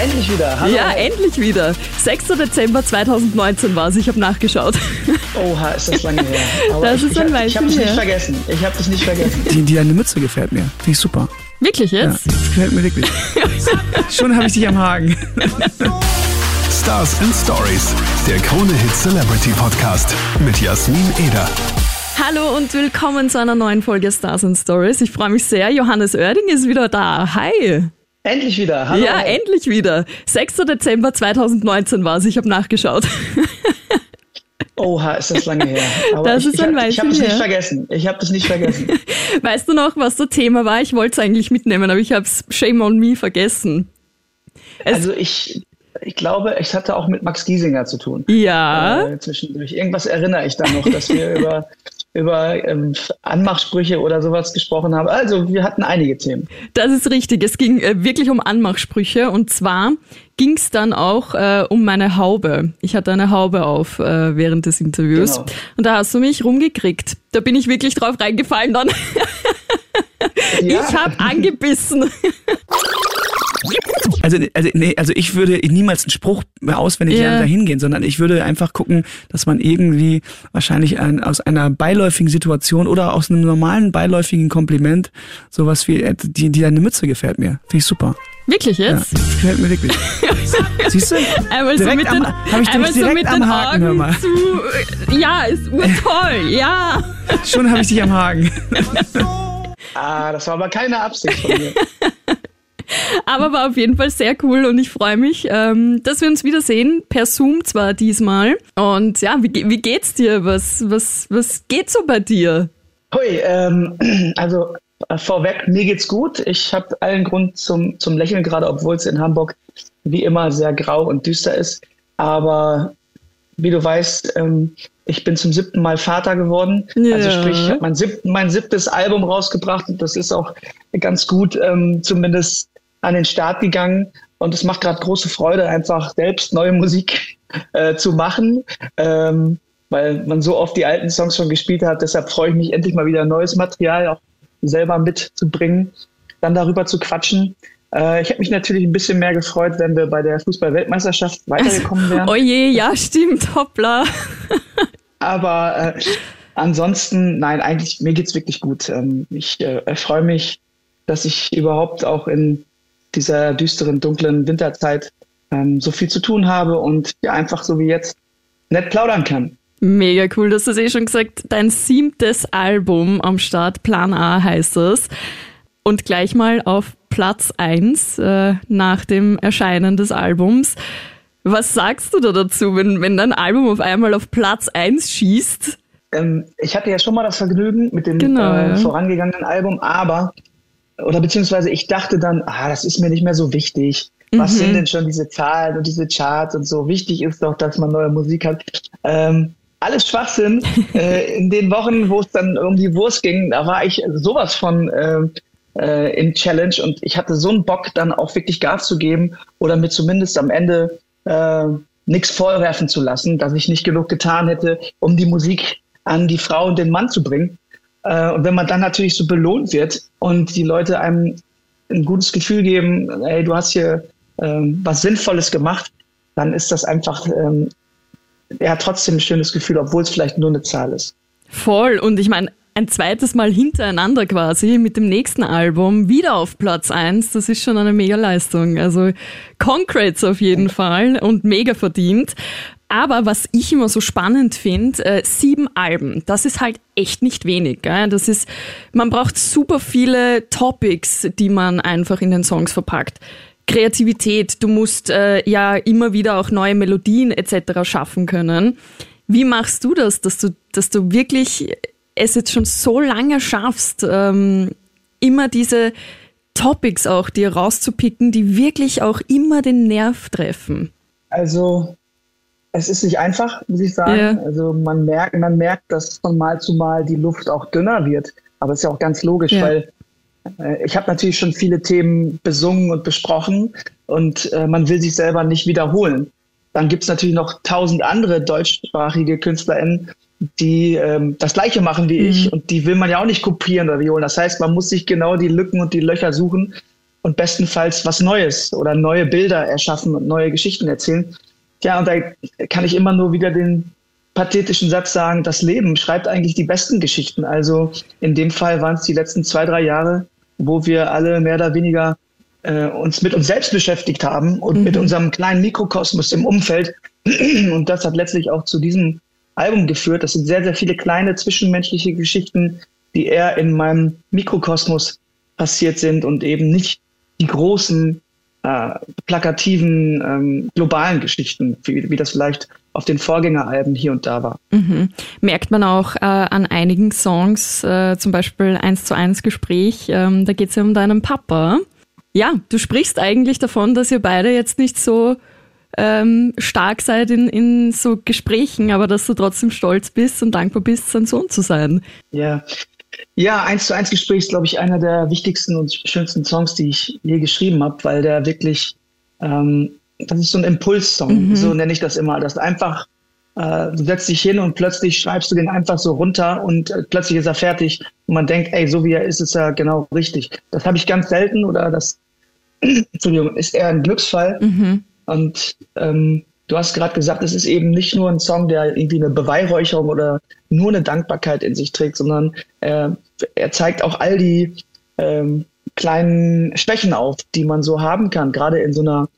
Endlich wieder. Hallo. Ja, endlich wieder. 6. Dezember 2019 war es. Ich habe nachgeschaut. Oha, ist das lange her. Aber Das ich, ist ein ich, hab- ich habe Weilchen dich nicht vergessen. Ich habe dich nicht vergessen. Die, die deine Mütze gefällt mir. Finde ich super. Wirklich Ja, jetzt? das gefällt mir wirklich. Schon habe ich dich am Haken. Stars and Stories, der Krone Hit Celebrity Podcast mit Jasmin Eder. Hallo und willkommen zu einer neuen Folge Stars and Stories. Ich freue mich sehr. Johannes Oerding ist wieder da. Hi. Endlich wieder. Hallo. Ja, endlich wieder. 6. Dezember 2019 war es. Ich habe nachgeschaut. Oha, ist das lange her. Aber Das ich, ist ich, ein hab- ich habe dich nicht vergessen. Ich habe dich nicht vergessen. Weißt du noch, was das Thema war? Ich wollte es eigentlich mitnehmen, aber ich habe es shame on me vergessen. Es- Also ich, ich glaube, es hatte auch mit Max Giesinger zu tun. Ja, Äh, zwischendurch. Irgendwas erinnere ich da noch, dass wir über, über ähm, Anmachsprüche oder sowas gesprochen haben. Also wir hatten einige Themen. das ist richtig. Es ging äh, wirklich um Anmachsprüche und zwar ging es dann auch äh, um meine Haube. Ich hatte eine Haube auf äh, während des Interviews Genau. und da hast du mich rumgekriegt. Da bin ich wirklich drauf reingefallen dann. Ja, Ich habe angebissen. Also, also, nee, also ich würde niemals einen Spruch mehr auswendig Ja. lernen, dahin gehen, sondern ich würde einfach gucken, dass man irgendwie wahrscheinlich ein, aus einer beiläufigen Situation oder aus einem normalen beiläufigen Kompliment sowas wie, äh, die, die deine Mütze gefällt mir. Finde ich super. Wirklich Ja, jetzt? das gefällt mir wirklich. Siehst du? Einmal so Direkt mit den, am- hab ich dich einmal so direkt mit am den Haken, hör Augen mal. zu. Ja, ist urtoll. Ja. Schon habe ich dich am Haken. ah, das war aber keine Absicht von mir. Aber war auf jeden Fall sehr cool und ich freue mich, ähm, dass wir uns wiedersehen. Per Zoom zwar diesmal. Und ja, wie, wie geht's dir? Was, was, was geht so bei dir? Hui, ähm, also äh, vorweg, mir geht's gut. Ich habe allen Grund zum, zum Lächeln, gerade obwohl es in Hamburg wie immer sehr grau und düster ist. Aber wie du weißt, ähm, ich bin zum siebten Mal Vater geworden. Ja. Also sprich, ich habe mein, sieb mein siebtes Album rausgebracht und das ist auch ganz gut ähm, zumindest an den Start gegangen. Und es macht gerade große Freude, einfach selbst neue Musik äh, zu machen. Ähm, weil man so oft die alten Songs schon gespielt hat. Deshalb freue ich mich endlich mal wieder neues Material auch selber mitzubringen, dann darüber zu quatschen. Äh, ich hätte mich natürlich ein bisschen mehr gefreut, wenn wir bei der Fußball-Weltmeisterschaft weitergekommen wären. Oh je, ja, stimmt, hoppla. Aber äh, ansonsten, nein, eigentlich, mir geht's wirklich gut. Ähm, ich äh, freue mich, dass ich überhaupt auch in dieser düsteren, dunklen Winterzeit ähm, so viel zu tun habe und ja, einfach so wie jetzt nett plaudern kann. Mega cool, das hast du eh schon gesagt. Dein siebtes Album am Start, Plan A heißt es. Und gleich mal auf Platz 1 äh, nach dem Erscheinen des Albums. Was sagst du da dazu, wenn, wenn dein Album auf einmal auf Platz 1 schießt? Ähm, ich hatte ja schon mal das Vergnügen mit dem Genau, äh, vorangegangenen Album, aber, oder beziehungsweise ich dachte dann, ah, das ist mir nicht mehr so wichtig. Was Mhm. sind denn schon diese Zahlen und diese Charts und so? Wichtig ist doch, dass man neue Musik hat. Ähm, alles Schwachsinn. äh, in den Wochen, wo es dann um die Wurst ging, da war ich sowas von ähm, äh, in Challenge und ich hatte so einen Bock, dann auch wirklich Gas zu geben oder mir zumindest am Ende äh, nichts vorwerfen zu lassen, dass ich nicht genug getan hätte, um die Musik an die Frau und den Mann zu bringen. Äh, und wenn man dann natürlich so belohnt wird und die Leute einem ein gutes Gefühl geben, ey, du hast hier ähm, was Sinnvolles gemacht, dann ist das einfach ähm, ja trotzdem ein schönes Gefühl, obwohl es vielleicht nur eine Zahl ist. Voll. Und ich meine, ein zweites Mal hintereinander quasi mit dem nächsten Album wieder auf Platz 1, das ist schon eine mega Leistung. Also Concrates auf jeden Fall und mega verdient. Aber was ich immer so spannend finde, äh, sieben Alben, das ist halt echt nicht wenig. Gell? Das ist, man braucht super viele Topics, die man einfach in den Songs verpackt. Kreativität, du musst äh, ja immer wieder auch neue Melodien etc. schaffen können. Wie machst du das, dass du, dass du wirklich es jetzt schon so lange schaffst, ähm, immer diese Topics auch dir rauszupicken, die wirklich auch immer den Nerv treffen? Also es ist nicht einfach, muss ich sagen. Ja. Also man merkt, man merkt, dass von Mal zu Mal die Luft auch dünner wird. Aber es ist ja auch ganz logisch, Ja. weil äh, ich habe natürlich schon viele Themen besungen und besprochen und äh, man will sich selber nicht wiederholen. Dann gibt es natürlich noch tausend andere deutschsprachige KünstlerInnen, die ähm, das Gleiche machen wie ich und die will man ja auch nicht kopieren oder wiederholen. Das heißt, man muss sich genau die Lücken und die Löcher suchen und bestenfalls was Neues oder neue Bilder erschaffen und neue Geschichten erzählen. Ja, und da kann ich immer nur wieder den pathetischen Satz sagen, das Leben schreibt eigentlich die besten Geschichten. Also in dem Fall waren es die letzten zwei, drei Jahre, wo wir alle mehr oder weniger äh, uns mit uns selbst beschäftigt haben und mhm. mit unserem kleinen Mikrokosmos im Umfeld. Und das hat letztlich auch zu diesem Album geführt. Das sind sehr, sehr viele kleine zwischenmenschliche Geschichten, die eher in meinem Mikrokosmos passiert sind und eben nicht die großen äh, plakativen, ähm, globalen Geschichten, wie, wie das vielleicht auf den Vorgängeralben hier und da war. Mhm. Merkt man auch äh, an einigen Songs, äh, zum Beispiel 1 zu 1 Gespräch, ähm, da geht es ja um deinen Papa. Ja, du sprichst eigentlich davon, dass ihr beide jetzt nicht so ähm, stark seid in, in so Gesprächen, aber dass du trotzdem stolz bist und dankbar bist, sein Sohn zu sein. Ja, ja, eins zu eins Gespräch ist, glaube ich, einer der wichtigsten und schönsten Songs, die ich je geschrieben habe, weil der wirklich, ähm, das ist so ein Impulssong, mhm. so nenne ich das immer. Das einfach, äh, du setzt dich hin und plötzlich schreibst du den einfach so runter und äh, plötzlich ist er fertig und man denkt, ey, so wie er ist, ist er genau richtig. Das habe ich ganz selten oder das, Entschuldigung, ist eher ein Glücksfall. Mhm. Und ähm, du hast gerade gesagt, es ist eben nicht nur ein Song, der irgendwie eine Beweihräucherung oder nur eine Dankbarkeit in sich trägt, sondern äh, er zeigt auch all die ähm, kleinen Schwächen auf, die man so haben kann, gerade in so einer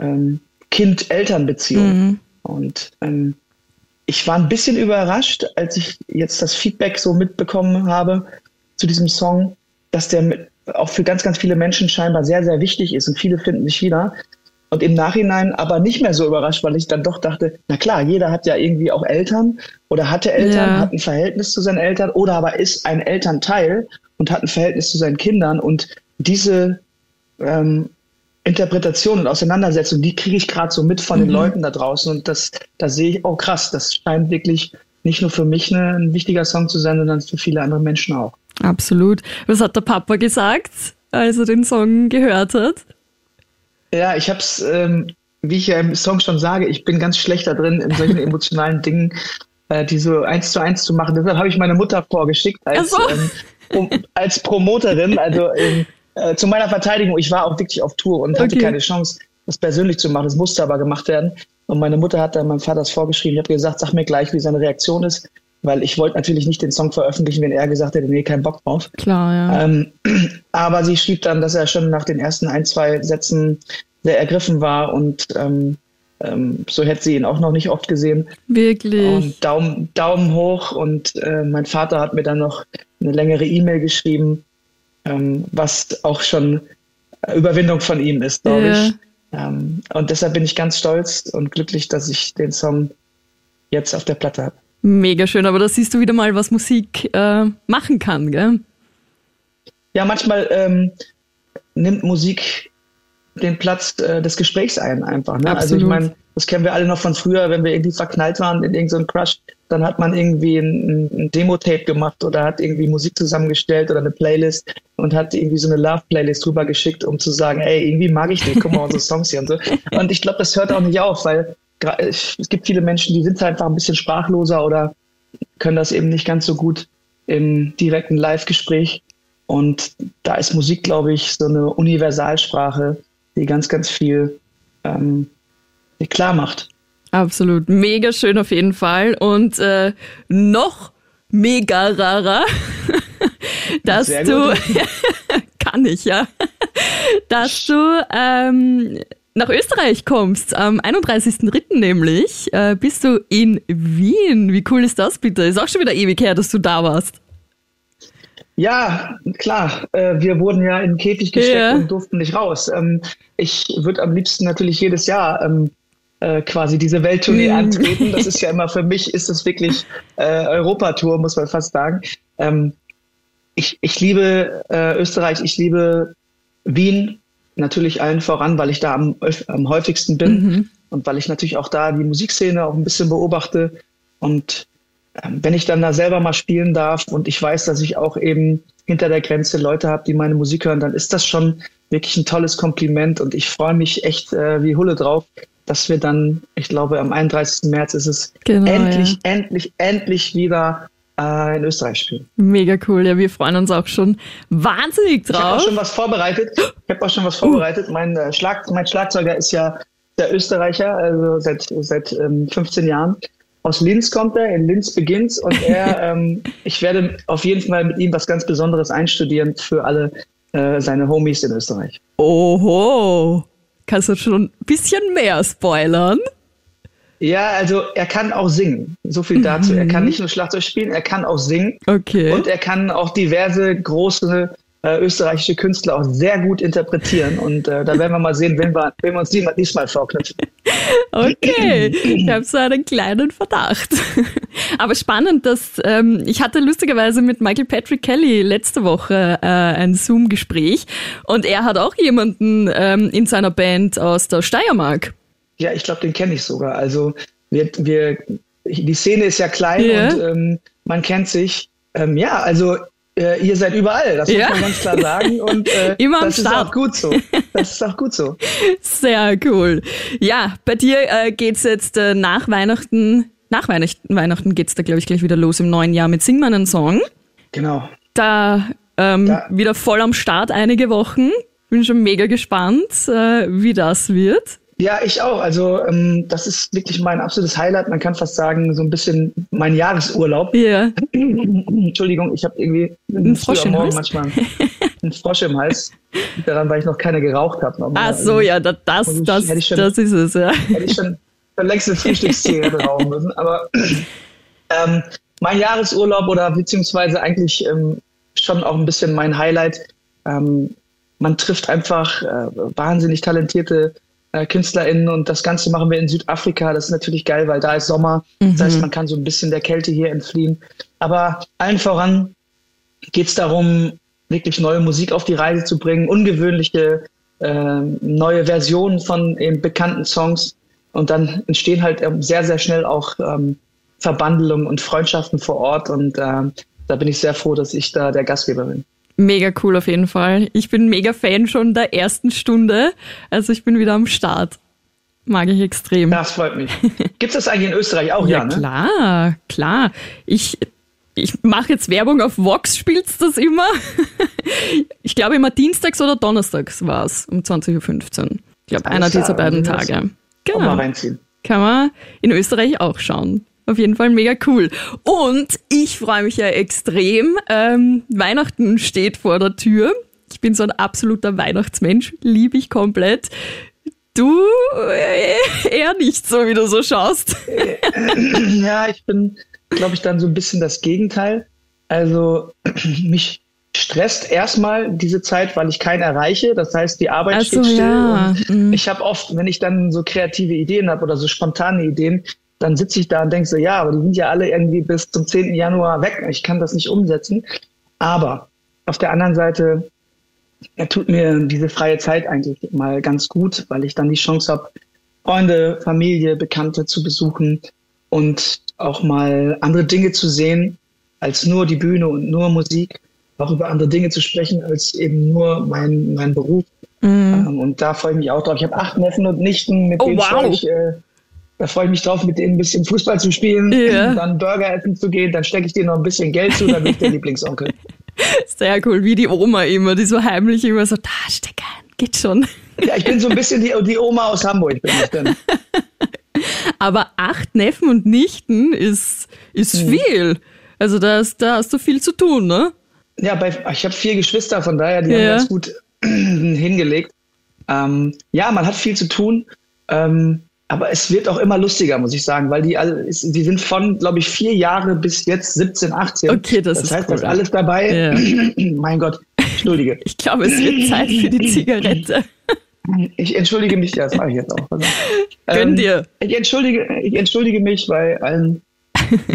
ähm, Kind-Eltern-Beziehung. Mhm. Und ähm, ich war ein bisschen überrascht, als ich jetzt das Feedback so mitbekommen habe zu diesem Song, dass der mit, auch für ganz, ganz viele Menschen scheinbar sehr, sehr wichtig ist und viele finden sich wieder. Und im Nachhinein aber nicht mehr so überrascht, weil ich dann doch dachte, na klar, jeder hat ja irgendwie auch Eltern oder hatte Eltern, ja. hat ein Verhältnis zu seinen Eltern oder aber ist ein Elternteil und hat ein Verhältnis zu seinen Kindern. Und diese ähm, Interpretation und Auseinandersetzung, die kriege ich gerade so mit von mhm. den Leuten da draußen. Und das, da sehe ich, oh krass, das scheint wirklich nicht nur für mich eine, ein wichtiger Song zu sein, sondern für viele andere Menschen auch. Absolut. Was hat der Papa gesagt, als er den Song gehört hat? Ja, ich habe es, ähm, wie ich ja im Song schon sage, ich bin ganz schlecht da drin, in solchen emotionalen Dingen, äh, die so eins zu eins zu machen. Deshalb habe ich meine Mutter vorgeschickt als, so. ähm, um, als Promoterin. Also ähm, äh, zu meiner Verteidigung, ich war auch wirklich auf Tour und hatte keine Chance, das persönlich zu machen. Es musste aber gemacht werden. Und meine Mutter hat dann meinem Vater das vorgeschrieben. Ich habe gesagt, sag mir gleich, wie seine Reaktion ist weil ich wollte natürlich nicht den Song veröffentlichen, wenn er gesagt hätte, nee, keinen Bock drauf. Klar, ja. Ähm, aber sie schrieb dann, dass er schon nach den ersten ein, zwei Sätzen sehr ergriffen war und ähm, ähm, so hätte sie ihn auch noch nicht oft gesehen. Wirklich. Und Daumen, Daumen hoch und äh, mein Vater hat mir dann noch eine längere E-Mail geschrieben, ähm, was auch schon Überwindung von ihm ist, glaube ja. ich. Ähm, und deshalb bin ich ganz stolz und glücklich, dass ich den Song jetzt auf der Platte habe. Mega schön, aber da siehst du wieder mal, was Musik äh, machen kann, gell? Ja, manchmal ähm, nimmt Musik den Platz äh, des Gesprächs ein, einfach. Ne? Also ich meine, das kennen wir alle noch von früher, wenn wir irgendwie verknallt waren in irgendeinen so Crush, dann hat man irgendwie ein, ein Demo-Tape gemacht oder hat irgendwie Musik zusammengestellt oder eine Playlist und hat irgendwie so eine Love-Playlist drüber geschickt, um zu sagen, ey, irgendwie mag ich dich, guck mal unsere Songs hier und so. Und ich glaube, das hört auch nicht auf, weil es gibt viele Menschen, die sind einfach ein bisschen sprachloser oder können das eben nicht ganz so gut im direkten Live-Gespräch. Und da ist Musik, glaube ich, so eine Universalsprache, die ganz, ganz viel ähm, klar macht. Absolut. Mega schön auf jeden Fall. Und äh, noch mega rarer, dass du, kann ich ja, dass du ähm, nach Österreich kommst, am 31.03. nämlich, äh, bist du in Wien. Wie cool ist das bitte? Ist auch schon wieder ewig her, dass du da warst. Ja, klar. Äh, wir wurden ja in den Käfig gesteckt ja. und durften nicht raus. Ähm, ich würde am liebsten natürlich jedes Jahr ähm, äh, quasi diese Welttournee mm. antreten. Das ist ja immer für mich, ist es wirklich äh, Europatour, muss man fast sagen. Ähm, ich, ich liebe äh, Österreich, ich liebe Wien, natürlich allen voran, weil ich da am, am häufigsten bin mhm. und weil ich natürlich auch da die Musikszene auch ein bisschen beobachte. Und ähm, wenn ich dann da selber mal spielen darf und ich weiß, dass ich auch eben hinter der Grenze Leute habe, die meine Musik hören, dann ist das schon wirklich ein tolles Kompliment und ich freue mich echt äh, wie Hulle drauf, dass wir dann, ich glaube, am 31. März ist es genau, endlich, ja. endlich, endlich wieder äh, in Österreich spielen. Mega cool. Ja, wir freuen uns auch schon wahnsinnig Ich habe auch drauf. schon was vorbereitet. Ich habe auch schon was vorbereitet. Mein, äh, Schlag, mein Schlagzeuger ist ja der Österreicher, also seit, seit ähm, 15 Jahren. Aus Linz kommt er, in Linz beginnt's und er, ähm, ich werde auf jeden Fall mit ihm was ganz Besonderes einstudieren für alle äh, seine Homies in Österreich. Oho. Kannst du schon ein bisschen mehr spoilern? Ja, also er kann auch singen. So viel dazu. Er kann nicht nur Schlagzeug spielen, er kann auch singen. Okay. Und er kann auch diverse große äh, österreichische Künstler auch sehr gut interpretieren. Und äh, da werden wir mal sehen, wenn wir, wenn wir uns die mal- diesmal vorknüpfen. Okay, ich habe so einen kleinen Verdacht. Aber spannend, dass ähm, ich hatte lustigerweise mit Michael Patrick Kelly letzte Woche äh, ein Zoom-Gespräch und er hat auch jemanden ähm, in seiner Band aus der Steiermark. Ja, ich glaube, den kenne ich sogar. Also wir, wir, die Szene ist ja klein Ja. und ähm, man kennt sich. Ähm, ja, also äh, ihr seid überall, das Ja. muss man ganz klar sagen. Und äh, Immer am das ist Start. auch gut so. Das ist auch gut so. Sehr cool. Ja, bei dir äh, geht's jetzt äh, nach Weihnachten, nach Weihnachten, Weihnachten geht's da glaube ich gleich wieder los im neuen Jahr mit Sing meinen Song. Genau. Da, ähm, Da- wieder voll am Start einige Wochen. Bin schon mega gespannt, äh, wie das wird. Ja, ich auch. Also ähm, das ist wirklich mein absolutes Highlight. Man kann fast sagen, so ein bisschen mein Jahresurlaub. Ja. Entschuldigung, ich habe irgendwie Ein Frosch im Hals? manchmal einen Frosch im Hals. Daran, weil ich noch keine geraucht habe. Ach so, ja, da, das, das, ich schon- das ist es, ja. Hätte ich schon schon längst eine Frühstückszigarette rauchen müssen. Aber ähm, mein Jahresurlaub oder beziehungsweise eigentlich ähm, schon auch ein bisschen mein Highlight. Ähm, man trifft einfach äh, wahnsinnig talentierte äh, KünstlerInnen und das Ganze machen wir in Südafrika. Das ist natürlich geil, weil da ist Sommer. Das heißt, man kann so ein bisschen der Kälte hier entfliehen. Aber allen voran geht es darum, wirklich neue Musik auf die Reise zu bringen, ungewöhnliche ähm, neue Versionen von eben bekannten Songs. Und dann entstehen halt ähm, sehr, sehr schnell auch ähm, Verbandelungen und Freundschaften vor Ort. Und ähm, da bin ich sehr froh, dass ich da der Gastgeber bin. Mega cool auf jeden Fall. Ich bin mega Fan schon der ersten Stunde. Also ich bin wieder am Start. Mag ich extrem. Das freut mich. Gibt es das eigentlich in Österreich auch? Ja, Ja, ne? klar, klar. Ich, ich mache jetzt Werbung auf Vox, spielt's das immer. Ich glaube immer dienstags oder donnerstags war's um 20.15 Uhr. Ich glaube, einer dieser beiden Tage. Genau. reinziehen. Kann man in Österreich auch schauen. Auf jeden Fall mega cool. Und ich freue mich ja extrem. Ähm, Weihnachten steht vor der Tür. Ich bin so ein absoluter Weihnachtsmensch, liebe ich komplett. Du äh, eher nicht so, wie du so schaust. Ja, ich bin, glaube ich, dann so ein bisschen das Gegenteil. Also mich stresst erstmal diese Zeit, weil ich keinen erreiche. Das heißt, die Arbeit so, steht still. ja. Mhm. ich habe oft, wenn ich dann so kreative Ideen habe oder so spontane Ideen, dann sitze ich da und denke so, ja, aber die sind ja alle irgendwie bis zum 10. Januar weg. Ich kann das nicht umsetzen. Aber auf der anderen Seite ja, tut mir diese freie Zeit eigentlich mal ganz gut, weil ich dann die Chance habe, Freunde, Familie, Bekannte zu besuchen und auch mal andere Dinge zu sehen als nur die Bühne und nur Musik, auch über andere Dinge zu sprechen als eben nur mein, mein Beruf. Ähm, Und da freue ich mich auch drauf. Ich habe acht Neffen und Nichten, mit Mhm. Oh, denen wow. ich, äh, da freue ich mich drauf, mit denen ein bisschen Fußball zu spielen, Ja. dann Burger essen zu gehen, dann stecke ich denen noch ein bisschen Geld zu, dann bin ich der Lieblingsonkel. Sehr cool, wie die Oma immer, die so heimlich immer so, da steck ein, geht schon. Ja, ich bin so ein bisschen die, die Oma aus Hamburg. Bin ich denn. Aber acht Neffen und Nichten ist, ist Mhm. viel. Also da hast, da hast du viel zu tun, ne? Ja, bei, ich habe vier Geschwister, von daher, die haben Ja. ganz gut hingelegt. Ähm, ja, man hat viel zu tun, ähm, aber es wird auch immer lustiger, muss ich sagen, weil die alle, die sind von, glaube ich, vier Jahre bis jetzt 17, 18. Okay, das das ist heißt, cool. da ist alles dabei. mein Gott, entschuldige. Ich glaube, es wird Zeit für die Zigarette. Ich entschuldige mich, ja, das mache ich jetzt auch. Gönn dir. Ich entschuldige, ich entschuldige mich bei allen,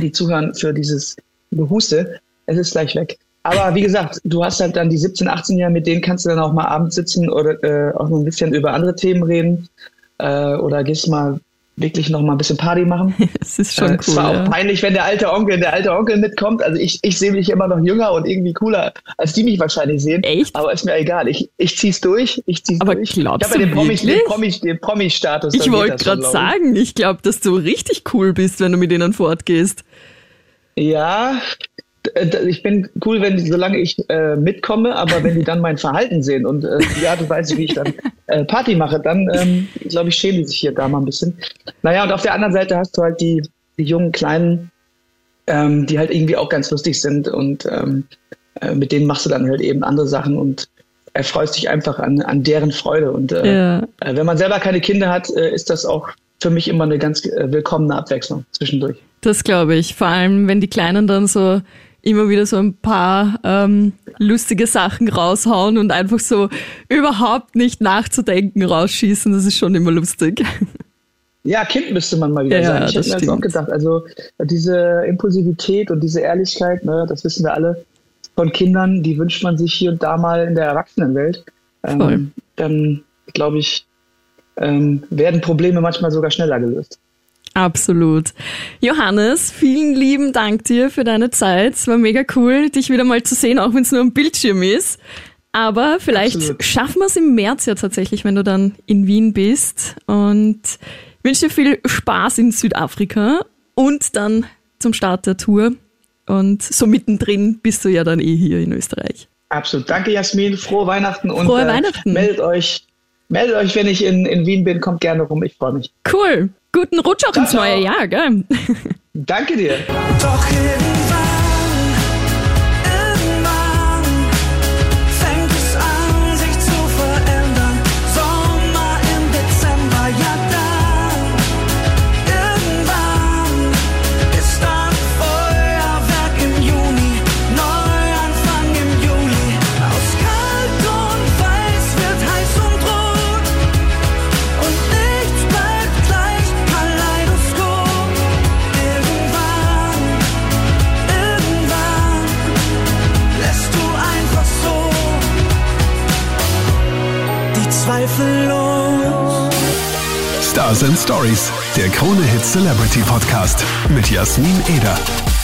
die zuhören, für dieses Gehuste. Es ist gleich weg. Aber wie gesagt, du hast halt dann die 17, 18 Jahre, mit denen kannst du dann auch mal abends sitzen oder äh, auch noch ein bisschen über andere Themen reden. Äh, oder gehst mal wirklich noch mal ein bisschen Party machen. Es ist schon äh, cool. Es war auch ja. peinlich, wenn der alte Onkel, der alte Onkel mitkommt. Also ich, ich sehe mich immer noch jünger und irgendwie cooler, als die mich wahrscheinlich sehen. Echt? Aber ist mir egal. Ich, ich zieh's durch. Ich zieh's Aber durch. glaubst ich habe ja du den Promi, den wirklich? Promi, den Promi-Status. Ich wollte gerade sagen, ich glaube, dass du richtig cool bist, wenn du mit denen fortgehst. Ja, ich bin cool, wenn solange ich äh, mitkomme, aber wenn die dann mein Verhalten sehen und äh, die Art und Weise, wie ich dann äh, Party mache, dann ähm, glaube ich, schämen die sich hier da mal ein bisschen. Naja, und auf der anderen Seite hast du halt die, die jungen Kleinen, ähm, die halt irgendwie auch ganz lustig sind und ähm, äh, mit denen machst du dann halt eben andere Sachen und erfreust dich einfach an, an deren Freude. Und äh, Ja. äh, wenn man selber keine Kinder hat, äh, ist das auch für mich immer eine ganz äh, willkommene Abwechslung zwischendurch. Das glaube ich. Vor allem, wenn die Kleinen dann so immer wieder so ein paar ähm, lustige Sachen raushauen und einfach so überhaupt nicht nachzudenken rausschießen. Das ist schon immer lustig. Ja, Kind müsste man mal wieder Ja, sein. Ich hätte mir das auch gedacht. Also diese Impulsivität und diese Ehrlichkeit, ne, das wissen wir alle von Kindern, die wünscht man sich hier und da mal in der Erwachsenenwelt. Ähm, dann, glaube ich, ähm, werden Probleme manchmal sogar schneller gelöst. Absolut. Johannes, vielen lieben Dank dir für deine Zeit. Es war mega cool, dich wieder mal zu sehen, auch wenn es nur ein Bildschirm ist. Aber vielleicht Absolut. schaffen wir es im März ja tatsächlich, wenn du dann in Wien bist. Und wünsche dir viel Spaß in Südafrika und dann zum Start der Tour. Und so mittendrin bist du ja dann eh hier in Österreich. Absolut. Danke, Jasmin. Frohe Weihnachten und Frohe äh, Weihnachten. meldet euch, meldet euch, wenn ich in, in Wien bin. Kommt gerne rum. Ich freue mich. Cool. Guten Rutsch auch ins ciao. neue Jahr, gell? Danke dir. Doch Stars and Stories, der Krone Hit Celebrity Podcast mit Jasmin Eder.